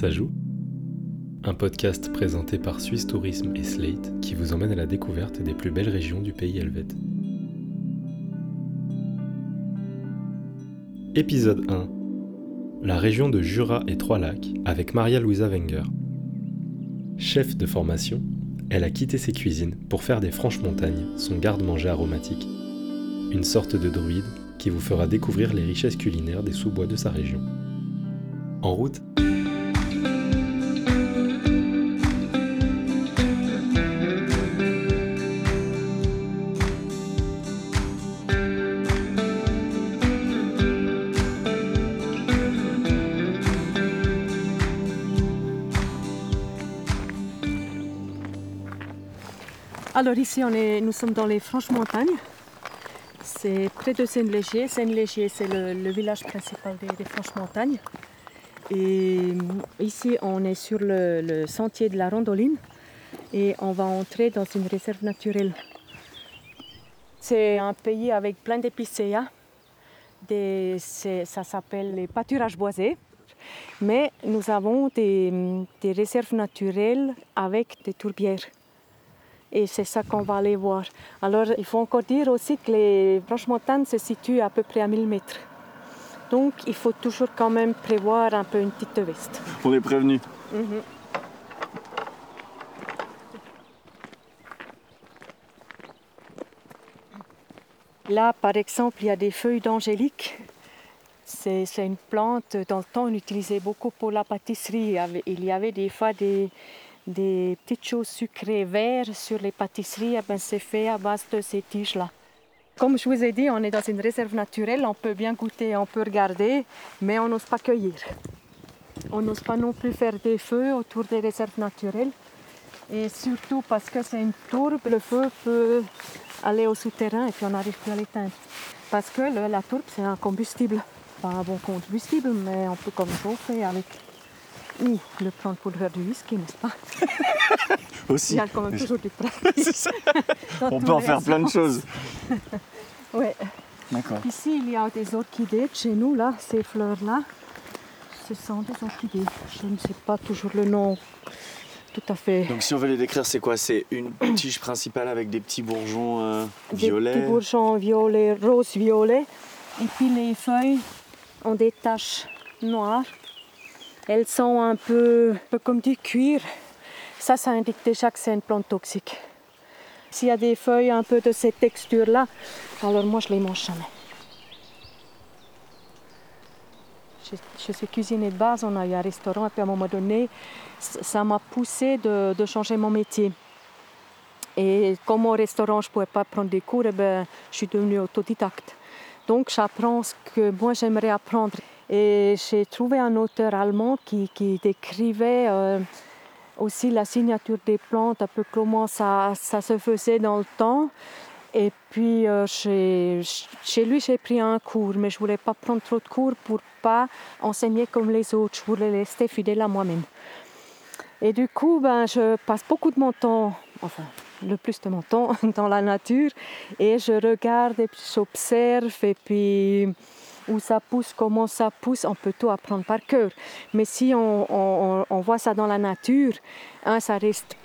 Ça joue? Un podcast présenté par Suisse Tourisme et Slate qui vous emmène à la découverte des plus belles régions du pays helvète. Épisode 1 La région de Jura et Trois-Lacs avec Maria-Louisa Wenger. Chef de formation, elle a quitté ses cuisines pour faire des franches montagnes son garde-manger aromatique. Une sorte de druide qui vous fera découvrir les richesses culinaires des sous-bois de sa région. En route Alors ici, nous sommes dans les Franches Montagnes. C'est près de Seine-Légier. Seine-Légier, c'est le, village principal des, Franches Montagnes. Et ici, on est sur le, sentier de la Rondoline et on va entrer dans une réserve naturelle. C'est un pays avec plein d'épicéas. Ça s'appelle les pâturages boisés. Mais nous avons des réserves naturelles avec des tourbières. Et c'est ça qu'on va aller voir. Alors, il faut encore dire aussi que les Franches Montagnes se situent à peu près à 1000 mètres. Donc, il faut toujours quand même prévoir un peu une petite veste. On est prévenu. Là, par exemple, il y a des feuilles d'angélique. C'est une plante, dans le temps, on utilisait beaucoup pour la pâtisserie. Il y avait des fois des, des petites choses sucrées vertes sur les pâtisseries. Eh ben, c'est fait à base de ces tiges-là. Comme je vous ai dit, on est dans une réserve naturelle. On peut bien goûter, on peut regarder, mais on n'ose pas cueillir. On n'ose pas non plus faire des feux autour des réserves naturelles. Et surtout parce que c'est une tourbe, le feu peut aller au souterrain et puis on n'arrive plus à l'éteindre. Parce que la tourbe, c'est un combustible. Pas un bon combustible, mais on peut comme chauffer avec. Ou le prendre pour faire du whisky, n'est-ce pas Il Aussi. y a quand même toujours du. On peut en faire plein de choses. Ouais. D'accord. Ici, il y a des orchidées chez nous, là, ces fleurs-là. Ce sont des orchidées. Je ne sais pas toujours le nom tout à fait. Donc si on veut les décrire, c'est quoi? C'est une tige principale avec des petits bourgeons euh, Des violets? petits bourgeons violets, rose-violet. Et puis les feuilles ont des taches noires. Elles sont un peu, comme du cuir. Ça, ça indique déjà que c'est une plante toxique. S'il y a des feuilles un peu de cette texture-là, alors moi, je les mange jamais. Je, suis cuisinier de base, on a eu un restaurant, et puis à un moment donné, ça m'a poussé de, de changer mon métier. Et comme au restaurant, je ne pouvais pas prendre des cours, eh ben, je suis devenue autodidacte. Donc j'apprends ce que moi j'aimerais apprendre. Et j'ai trouvé un auteur allemand qui, décrivait euh, aussi la signature des plantes, un peu comment ça, ça se faisait dans le temps. Et puis euh, chez, lui, j'ai pris un cours, mais je ne voulais pas prendre trop de cours pour pas enseigner comme les autres. Je voulais rester fidèle à moi-même. Et du coup, ben, je passe beaucoup de mon temps, enfin, le plus de mon temps dans la nature. Et je regarde et puis j'observe et puis où ça pousse, comment ça pousse, on peut tout apprendre par cœur. Mais si on, voit ça dans la nature, hein, ça reste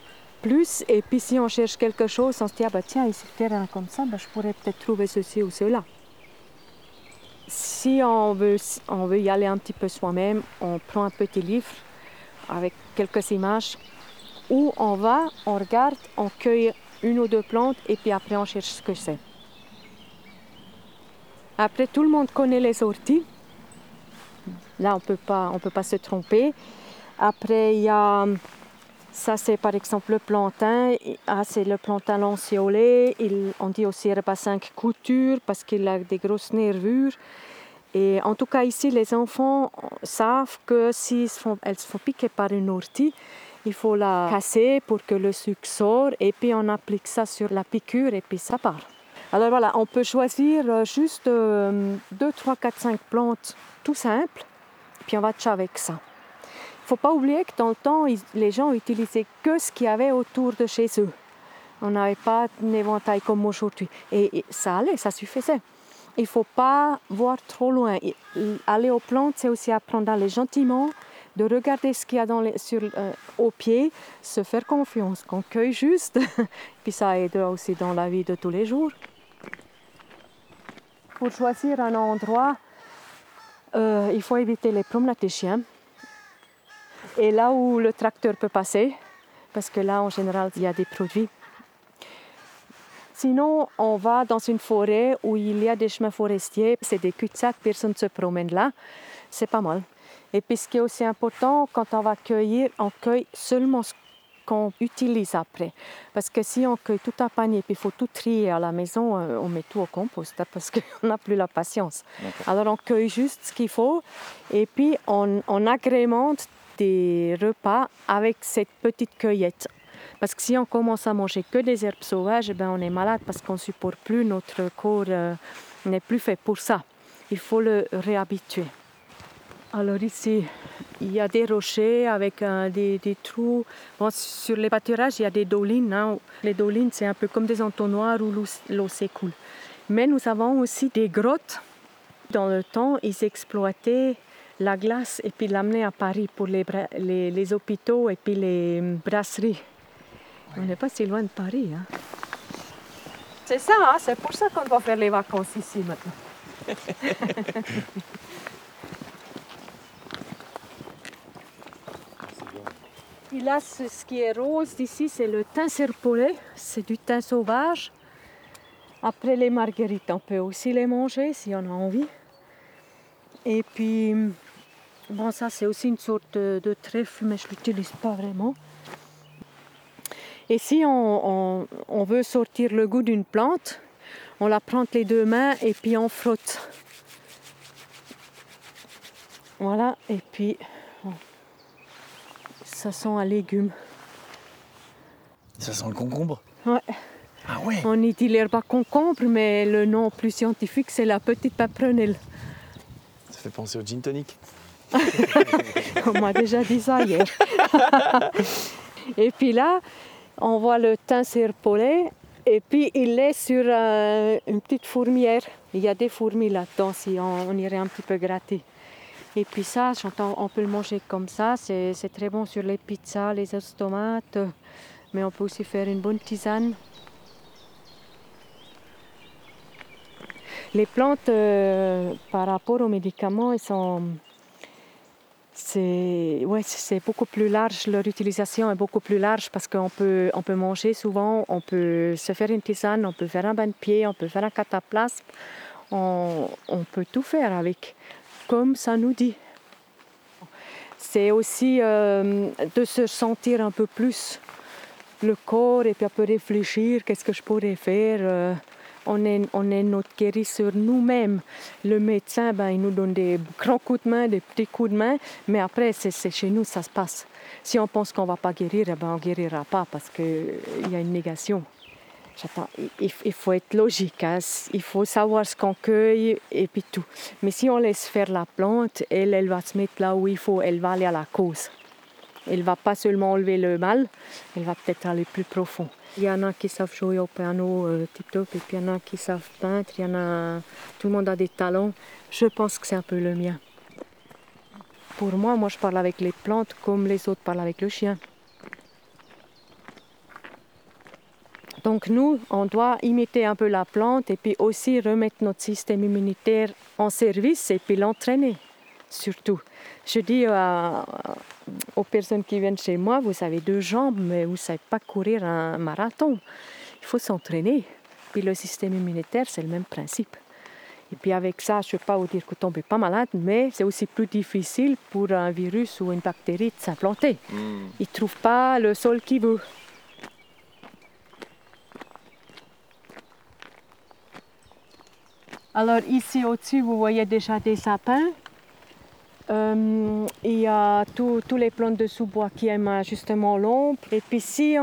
plus. Et puis si on cherche quelque chose, on se dit, ah bah tiens, ici, le terrain comme ça, bah, je pourrais peut-être trouver ceci ou cela. Si on veut, on veut y aller un petit peu soi-même, on prend un petit livre avec quelques images où on va, on regarde, on cueille une ou deux plantes et puis après on cherche ce que c'est. Après, tout le monde connaît les orties. Là, on on peut pas se tromper. Après, il y a, ça c'est par exemple le plantain. Ah, c'est le plantain lancéolé. Il, on dit aussi à cinq coutures parce qu'il a des grosses nervures. Et en tout cas, ici, les enfants savent que si elles se font piquer par une ortie, il faut la casser pour que le sucre sorte. Et puis, on applique ça sur la piqûre et puis ça part. Alors voilà, on peut choisir euh, juste 2, 3, 4, 5 plantes tout simples. Puis on va tcha avec ça. Il ne faut pas oublier que dans le temps, les gens utilisaient que ce qu'il y avait autour de chez eux. On n'avait pas un éventail comme aujourd'hui. Et, ça allait, ça suffisait. Il ne faut pas voir trop loin. Aller aux plantes, c'est aussi apprendre à aller gentiment, de regarder ce qu'il y a dans les, sur, euh, au pied, se faire confiance, qu'on cueille juste. Puis ça aide aussi dans la vie de tous les jours. Pour choisir un endroit, euh, il faut éviter les promenades des chiens. Et là où le tracteur peut passer, parce que là en général il y a des produits. Sinon, on va dans une forêt où il y a des chemins forestiers, c'est des cul-de-sac, personne ne se promène là, c'est pas mal. Et puis ce qui est aussi important, quand on va cueillir, on cueille seulement ce qu'on utilise après. Parce que si on cueille tout un panier, puis il faut tout trier à la maison, euh, on met tout au compost, hein, parce qu'on n'a plus la patience. Alors on cueille juste ce qu'il faut, et puis on, on agrémente des repas avec cette petite cueillette. Parce que si on commence à manger que des herbes sauvages, ben on est malade parce qu'on ne supporte plus, notre corps euh, n'est plus fait pour ça. Il faut le réhabituer. Alors ici, il y a des rochers avec euh, des, des, trous. Bon, sur les pâturages, il y a des dolines. Hein. Les dolines, c'est un peu comme des entonnoirs où l'eau s'écoule. Mais nous avons aussi des grottes. Dans le temps, ils exploitaient la glace et puis l'amener à Paris pour les, les, les, hôpitaux et puis les brasseries. On n'est pas si loin de Paris. Hein. C'est ça, hein? c'est pour ça qu'on va faire les vacances ici maintenant. là, ce qui est rose ici, c'est le thym serpollet, c'est du thym sauvage. Après les marguerites, on peut aussi les manger si on a envie. Et puis, Bon, ça c'est aussi une sorte de, trèfle, mais je l'utilise pas vraiment. Et si on, veut sortir le goût d'une plante, on la prend les deux mains et puis on frotte. Voilà, et puis ça sent un légume. Ça sent le concombre? Ouais. Ah ouais? On y dit l'herbe à concombre, mais le nom plus scientifique c'est la petite paprenelle. Ça fait penser au gin tonic on m'a déjà dit ça hier. et puis là, on voit le thym serpollet et puis il est sur euh, une petite fourmière. Il y a des fourmis là-dedans si on, irait un petit peu gratter. Et puis ça, on peut le manger comme ça. C'est très bon sur les pizzas, les sauces tomates. Mais on peut aussi faire une bonne tisane. Les plantes, euh, par rapport aux médicaments, elles sont c'est ouais, beaucoup plus large, leur utilisation est beaucoup plus large parce qu'on peut, on peut manger souvent, on peut se faire une tisane, on peut faire un bain de pied, on peut faire un cataplasme, on peut tout faire avec, comme ça nous dit. C'est aussi euh, de se sentir un peu plus le corps et puis un peu réfléchir, qu'est-ce que je pourrais faire. Euh, on est, on est notre guérisseur nous-mêmes. Le médecin, ben, il nous donne des grands coups de main, des petits coups de main, mais après, c'est chez nous, ça se passe. Si on pense qu'on ne va pas guérir, eh ben, on ne guérira pas parce qu'il y a une négation. Il, il, faut être logique, hein. il faut savoir ce qu'on cueille et puis tout. Mais si on laisse faire la plante, elle, elle va se mettre là où il faut, elle va aller à la cause. Elle va pas seulement enlever le mal, elle va peut-être aller plus profond. Il y en a qui savent jouer au piano euh, et puis il y en a qui savent peindre, il y en a tout le monde a des talents. Je pense que c'est un peu le mien. Pour moi, moi je parle avec les plantes comme les autres parlent avec le chien. Donc nous, on doit imiter un peu la plante et puis aussi remettre notre système immunitaire en service et puis l'entraîner surtout. Je dis aux personnes qui viennent chez moi, vous avez deux jambes, mais vous ne savez pas courir un marathon. Il faut s'entraîner. Puis le système immunitaire, c'est le même principe. Et puis avec ça, je ne vais pas vous dire que vous ne tombez pas malade, mais c'est aussi plus difficile pour un virus ou une bactérie de s'implanter. Hmm. Il ne trouve pas le sol qui veut. Alors ici au-dessus, vous voyez déjà des sapins. Euh, il y a tous les plantes de sous-bois qui aiment justement l'ombre. Et puis ici,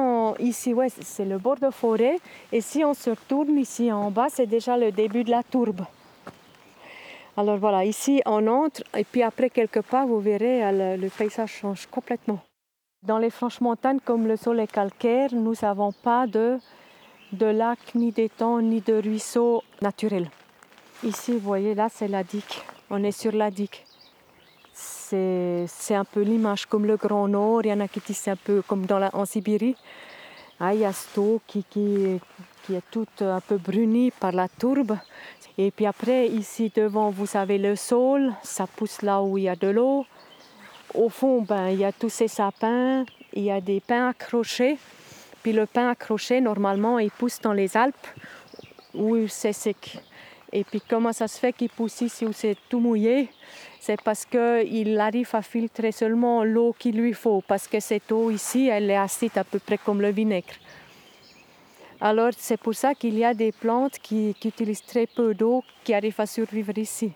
c'est le bord de forêt. Et si on se retourne ici en bas, c'est déjà le début de la tourbe. Alors voilà, ici on entre et puis après quelque part, vous verrez, euh, le, paysage change complètement. Dans les franches montagnes, comme le sol est calcaire, nous n'avons pas de, de lac, ni d'étang, ni de ruisseau naturel. Ici, vous voyez, là, c'est la digue. On est sur la digue c'est un peu l'image comme le Grand Nord. Il y en a qui disent un peu comme dans en Sibérie. Ah, il y a eau qui, qui, qui est toute un peu brunie par la tourbe. Et puis après, ici devant, vous avez le sol, ça pousse là où il y a de l'eau. Au fond, ben, il y a tous ces sapins, il y a des pins accrochés. Puis le pin accroché, normalement, il pousse dans les Alpes où c'est sec. Et puis comment ça se fait qu'il pousse ici où c'est tout mouillé? C'est parce qu'il arrive à filtrer seulement l'eau qu'il lui faut, parce que cette eau ici, elle est acide à peu près comme le vinaigre. Alors c'est pour ça qu'il y a des plantes qui, utilisent très peu d'eau, qui arrivent à survivre ici.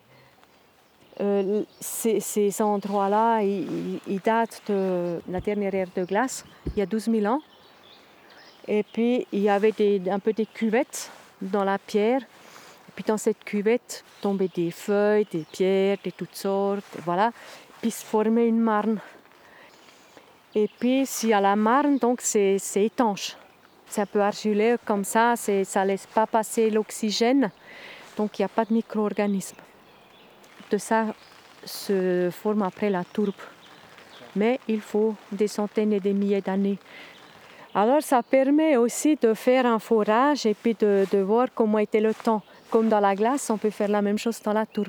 Euh, ces, endroits-là, ils, datent de la dernière ère de glace, il y a 12 000 ans. Et puis il y avait un peu des cuvettes dans la pierre. Puis dans cette cuvette tombaient des feuilles, des pierres, de toutes sortes, voilà. Puis se formait une marne. Et puis s'il y a la marne, donc c'est étanche. C'est un peu argileux comme ça, ça ne laisse pas passer l'oxygène. Donc il n'y a pas de micro-organismes. De ça se forme après la tourbe. Mais il faut des centaines et des milliers d'années. Alors ça permet aussi de faire un forage et puis de voir comment était le temps. Comme dans la glace, on peut faire la même chose dans la tourbe.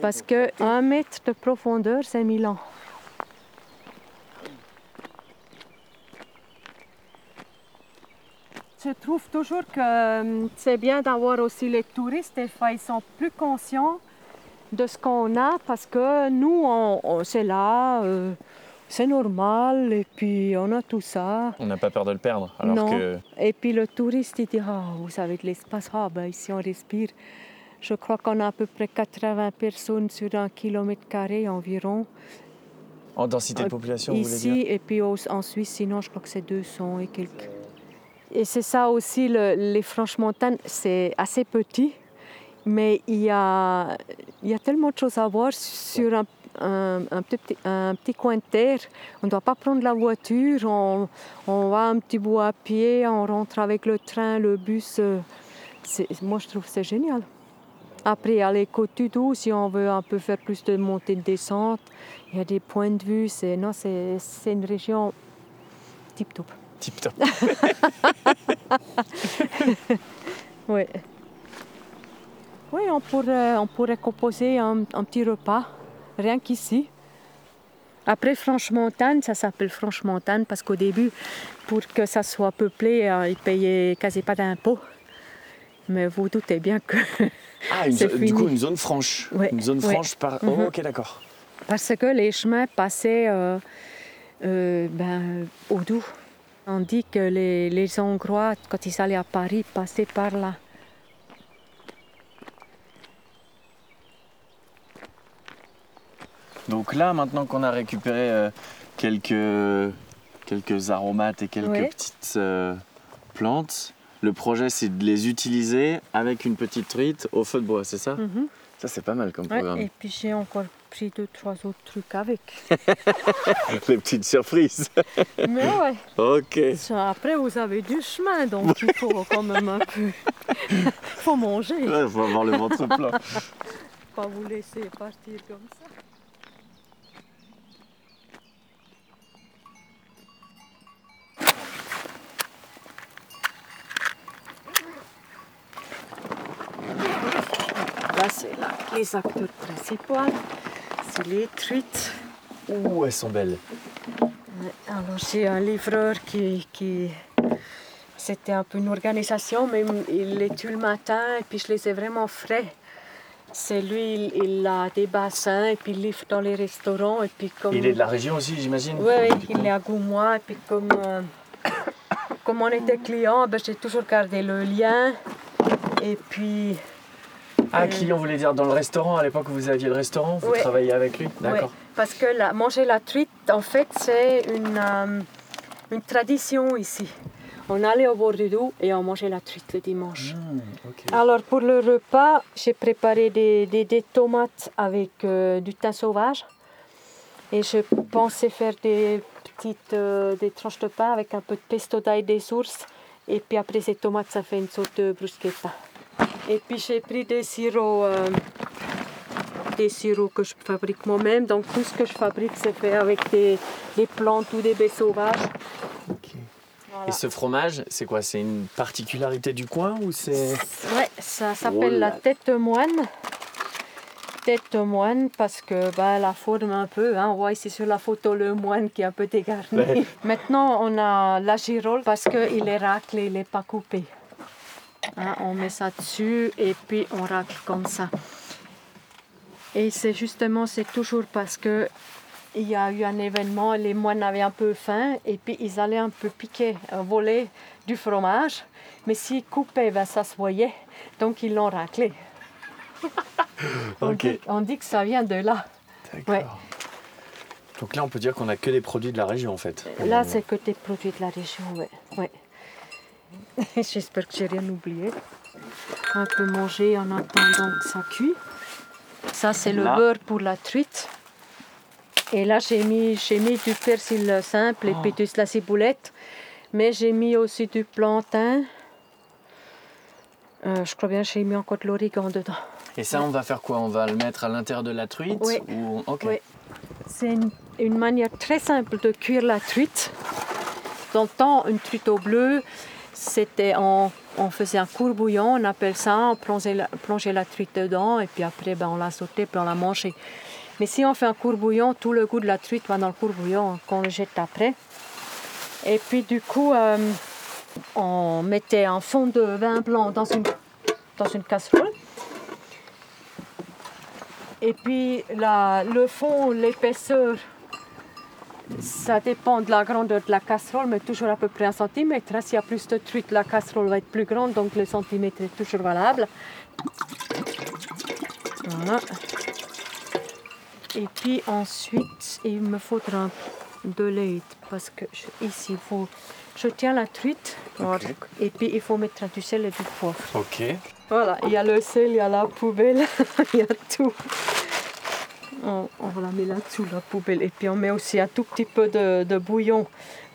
Parce que un mètre de profondeur, c'est 1000 ans. Je trouve toujours que euh, c'est bien d'avoir aussi les touristes. Ils sont plus conscients de ce qu'on a parce que nous, on- c'est là, euh, c'est normal et puis on a tout ça. On n'a pas peur de le perdre. Alors Non. que Et puis le touriste, il dit Ah, vous avez de l'espace, ah, ben, ici on respire. Je crois qu'on a à peu près 80 personnes sur un kilomètre carré environ. en densité de Euh, population, vous voulez Ici, dire? et puis en Suisse, sinon, je crois que c'est 200 et quelques. Et c'est ça aussi, le- les Franches-Montagnes, c'est assez petit, mais il y a, il y a tellement de choses à voir sur un, un- un petit, un petit coin de terre. On ne doit pas prendre la voiture, on, on va un petit bout à pied, on rentre avec le train, le bus. euh, Moi, je trouve que c'est génial. Après, à côtes du Doubs, si on veut un peu faire plus de montée de descente, il y a des points de vue. C'est, non, c'est, c'est une région tip top. Tip top. Oui. Oui, on pourrait, on pourrait composer un, un petit repas, rien qu'ici. Après Franche-Montagne, ça s'appelle Franche-Montagne parce qu'au début, pour que ça soit peuplé, euh, ils payaient quasi pas d'impôts. Mais vous doutez bien que Ah, une du coup, une zone franche. Ouais, Une zone ouais. franche par. Mhm. Ok, d'accord. Parce que les chemins passaient euh, euh, ben, au Doubs. On dit que les, les Hongrois, quand ils allaient à Paris, passaient par là. Donc là, maintenant qu'on a récupéré euh, quelques, quelques aromates et quelques Ouais. petites euh, plantes, le projet c'est de les utiliser avec une petite truite au feu de bois, c'est ça? Mhm. Ça c'est pas mal comme Ouais, programme. et puis j'ai encore pris deux, trois autres trucs avec. Les petites surprises. Mais ouais, ok. après vous avez du chemin, donc il faut quand même un peu. faut manger, Il faut avoir le ventre plein. pas vous laisser partir comme ça. Là, c'est là, les acteurs principaux. C'est les truites. Ouh, elles sont belles. Alors j'ai un livreur qui, qui c'était un peu une organisation, mais il les tue le matin et puis je les ai vraiment frais. C'est lui, il, il a des bassins et puis il livre dans les restaurants et puis comme Il est de la région aussi, j'imagine oui, oui, il est à Goumois et puis comme euh, comme on était client, ben, j'ai toujours gardé le lien et puis Ah, client, vous voulez dire dans le restaurant, à l'époque où vous aviez le restaurant, vous Ouais. travaillez avec lui D'accord. Ouais, parce que la- manger la truite, en fait, c'est une, euh, une tradition ici. On allait au bord du Doubs et on mangeait la truite le dimanche. Hmm. Alors pour le repas, j'ai préparé des, des- des tomates avec euh, du thym sauvage. Et je pensais faire des petites euh, des tranches de pain avec un peu de pesto d'ail des sources. Et puis après ces tomates, ça fait une sorte de bruschetta. Et puis j'ai pris des sirops, euh, des sirops que je fabrique moi-même. Donc tout ce que je fabrique, c'est fait avec des, des plantes ou des baies sauvages. Voilà. Et ce fromage, c'est quoi? C'est une particularité du coin ou c'est. Ouais, ça s'appelle Oh la tête de moine. Tête de moine parce que bah, la forme un peu, hein, on voit ici sur la photo le moine qui est un peu dégarni. Ouais. Maintenant on a la girole parce qu'il est raclé, il n'est pas coupé. Hein, on met ça dessus et puis on racle comme ça. Et c'est justement, c'est toujours parce que il y a eu un événement, les moines avaient un peu faim et puis ils allaient un peu piquer, euh, voler du fromage. Mais s'ils coupaient, ben, ça se voyait. Donc ils l'ont raclé. on, dit, on dit que ça vient de là. Ouais. Donc là, on peut dire qu'on a que des produits de la région en fait. Là, c'est que des produits de la région, ouais. ouais. J'espère que j'ai rien oublié. Un peu manger en attendant que ça cuit. Ça, c'est le beurre pour la truite. Et là, j'ai mis, mis du persil simple et puis de la ciboulette. Mais j'ai mis aussi du plantain. Euh, je crois bien que j'ai mis encore de l'origan dedans. Et ça, on va faire quoi? On va le mettre à l'intérieur de la truite Oui. ou... Ok. Oui. C'est une, une manière très simple de cuire la truite. Dans le temps, une truite au bleu, c'était on, on faisait un courbouillon, on appelle ça, on plongeait la, plongeait la truite dedans et puis après ben, on la sautait puis on la mangeait. Mais si on fait un courbouillon, tout le goût de la truite va dans le courbouillon qu'on le jette après. Et puis du coup, euh, on mettait un fond de vin blanc dans une, dans une casserole. Et puis la- le fond, l'épaisseur, ça dépend de la grandeur de la casserole, mais toujours à peu près un centimètre. S'il y a plus de truite, la casserole va être plus grande, donc le centimètre est toujours valable. Voilà. Et puis ensuite, il me faudra de l'aide parce que je- ici, il faut, je tiens la truite et puis il faut mettre du sel et du poivre. Ok. Voilà, il y a le sel, il y a la poubelle, il y a tout. On, on la met là-dessous, la poubelle. Et puis on met aussi un tout petit peu de, de bouillon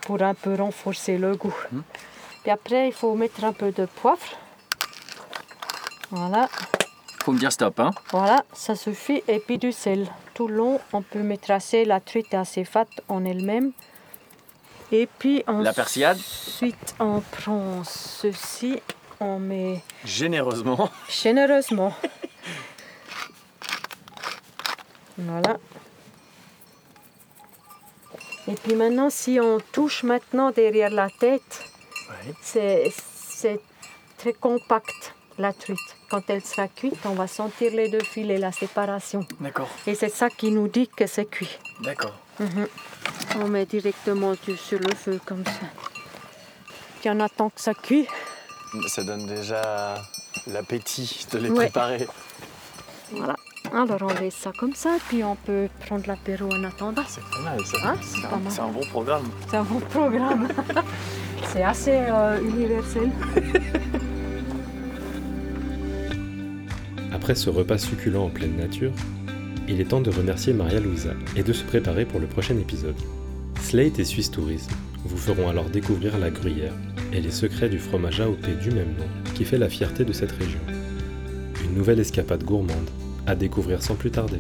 pour un peu renforcer le goût. Puis après, il faut mettre un peu de poivre. Voilà, Faut me dire stop, hein voilà, ça suffit. Et puis du sel. Tout le long, on peut mettre assez. La truite est assez fat en elle-même. Et puis La persillade ensuite, on prend ceci, on met Généreusement. généreusement. Voilà. Et puis maintenant, si on touche maintenant derrière la tête, Ouais. c'est très compact, la truite. Quand elle sera cuite, on va sentir les deux filets, la séparation. D'accord. Et c'est ça qui nous dit que c'est cuit. D'accord. On met directement sur le feu comme ça. Puis on attend que ça cuit. Ça donne déjà l'appétit de les Ouais. préparer. Voilà. Alors on laisse ça comme ça, puis on peut prendre l'apéro en attendant. C'est pas mal ça. Ah, c'est pas un, mal. c'est un bon programme. C'est un bon programme. c'est assez euh, universel. Après ce repas succulent en pleine nature, il est temps de remercier Maria Louisa et de se préparer pour le prochain épisode. Slate et Suisse Tourisme vous feront alors découvrir la gruyère et les secrets du fromage AOP du même nom qui fait la fierté de cette région. Une nouvelle escapade gourmande à découvrir sans plus tarder.